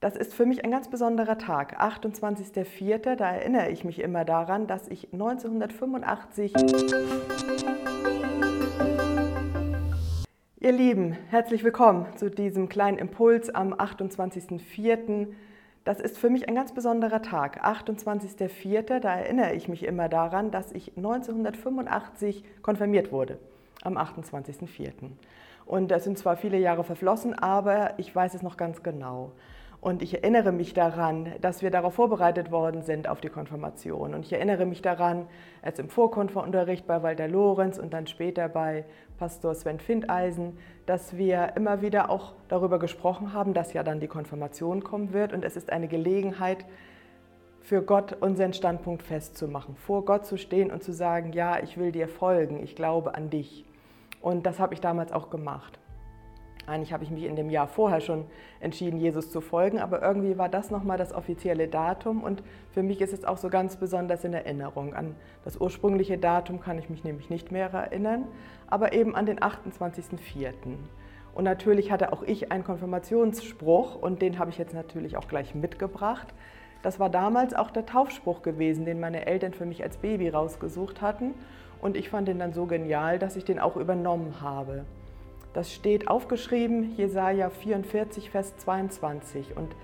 Das ist für mich ein ganz besonderer Tag, 28.04. Da erinnere ich mich immer daran, dass ich 1985... Ihr Lieben, herzlich willkommen zu diesem kleinen Impuls am 28.04. Das ist für mich ein ganz besonderer Tag, 28.04. Da erinnere ich mich immer daran, dass ich 1985 konfirmiert wurde, am 28.04. Und das sind zwar viele Jahre verflossen, aber ich weiß es noch ganz genau. Und ich erinnere mich daran, dass wir darauf vorbereitet worden sind auf die Konfirmation. Und ich erinnere mich daran, als im Vorkonferunterricht bei Walter Lorenz und dann später bei Pastor Sven Findeisen, dass wir immer wieder auch darüber gesprochen haben, dass ja dann die Konfirmation kommen wird. Und es ist eine Gelegenheit, für Gott unseren Standpunkt festzumachen, vor Gott zu stehen und zu sagen, ja, ich will dir folgen, ich glaube an dich. Und das habe ich damals auch gemacht. Eigentlich habe ich mich in dem Jahr vorher schon entschieden, Jesus zu folgen, aber irgendwie war das nochmal das offizielle Datum und für mich ist es auch so ganz besonders in Erinnerung. An das ursprüngliche Datum kann ich mich nämlich nicht mehr erinnern, aber eben an den 28.04. Und natürlich hatte auch ich einen Konfirmationsspruch und den habe ich jetzt natürlich auch gleich mitgebracht. Das war damals auch der Taufspruch gewesen, den meine Eltern für mich als Baby rausgesucht hatten. Und ich fand den dann so genial, dass ich den auch übernommen habe. Das steht aufgeschrieben, Jesaja 44, Vers 22. Und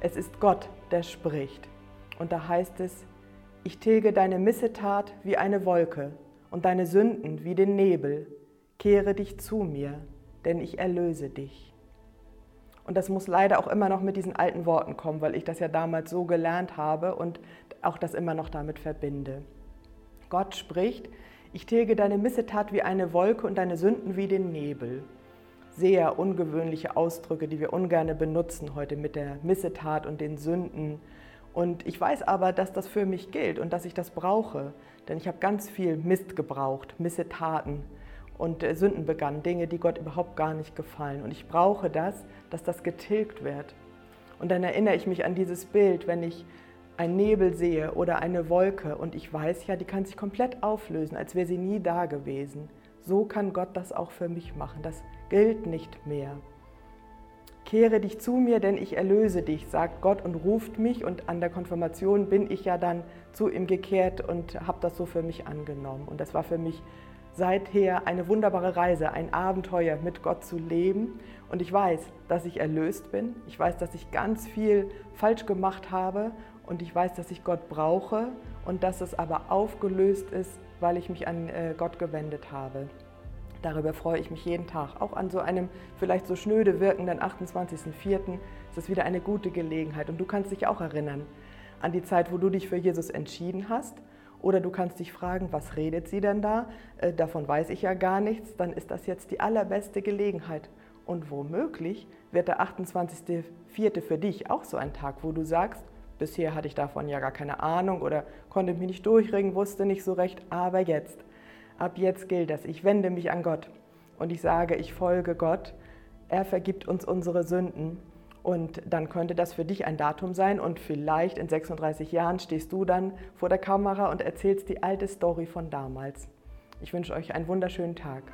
es ist Gott, der spricht. Und da heißt es: Ich tilge deine Missetat wie eine Wolke und deine Sünden wie den Nebel. Kehre dich zu mir, denn ich erlöse dich. Und das muss leider auch immer noch mit diesen alten Worten kommen, weil ich das ja damals so gelernt habe und auch das immer noch damit verbinde. Gott spricht, ich tilge deine Missetat wie eine Wolke und deine Sünden wie den Nebel sehr ungewöhnliche Ausdrücke, die wir ungern benutzen heute mit der Missetat und den Sünden. Und ich weiß aber, dass das für mich gilt und dass ich das brauche, denn ich habe ganz viel Mist gebraucht, Missetaten und äh, Sünden begangen, Dinge, die Gott überhaupt gar nicht gefallen. Und ich brauche das, dass das getilgt wird. Und dann erinnere ich mich an dieses Bild, wenn ich einen Nebel sehe oder eine Wolke und ich weiß ja, die kann sich komplett auflösen, als wäre sie nie da gewesen. So kann Gott das auch für mich machen. Das gilt nicht mehr. Kehre dich zu mir, denn ich erlöse dich, sagt Gott und ruft mich. Und an der Konfirmation bin ich ja dann zu ihm gekehrt und habe das so für mich angenommen. Und das war für mich seither eine wunderbare Reise, ein Abenteuer mit Gott zu leben. Und ich weiß, dass ich erlöst bin. Ich weiß, dass ich ganz viel falsch gemacht habe. Und ich weiß, dass ich Gott brauche und dass es aber aufgelöst ist, weil ich mich an äh, Gott gewendet habe. Darüber freue ich mich jeden Tag. Auch an so einem vielleicht so schnöde wirkenden 28.04. ist es wieder eine gute Gelegenheit. Und du kannst dich auch erinnern an die Zeit, wo du dich für Jesus entschieden hast. Oder du kannst dich fragen, was redet sie denn da? Äh, davon weiß ich ja gar nichts. Dann ist das jetzt die allerbeste Gelegenheit. Und womöglich wird der 28.04. für dich auch so ein Tag, wo du sagst, bisher hatte ich davon ja gar keine Ahnung oder konnte mich nicht durchringen, wusste nicht so recht, aber jetzt ab jetzt gilt das. Ich wende mich an Gott und ich sage, ich folge Gott. Er vergibt uns unsere Sünden. Und dann könnte das für dich ein Datum sein und vielleicht in 36 Jahren stehst du dann vor der Kamera und erzählst die alte Story von damals. Ich wünsche euch einen wunderschönen Tag.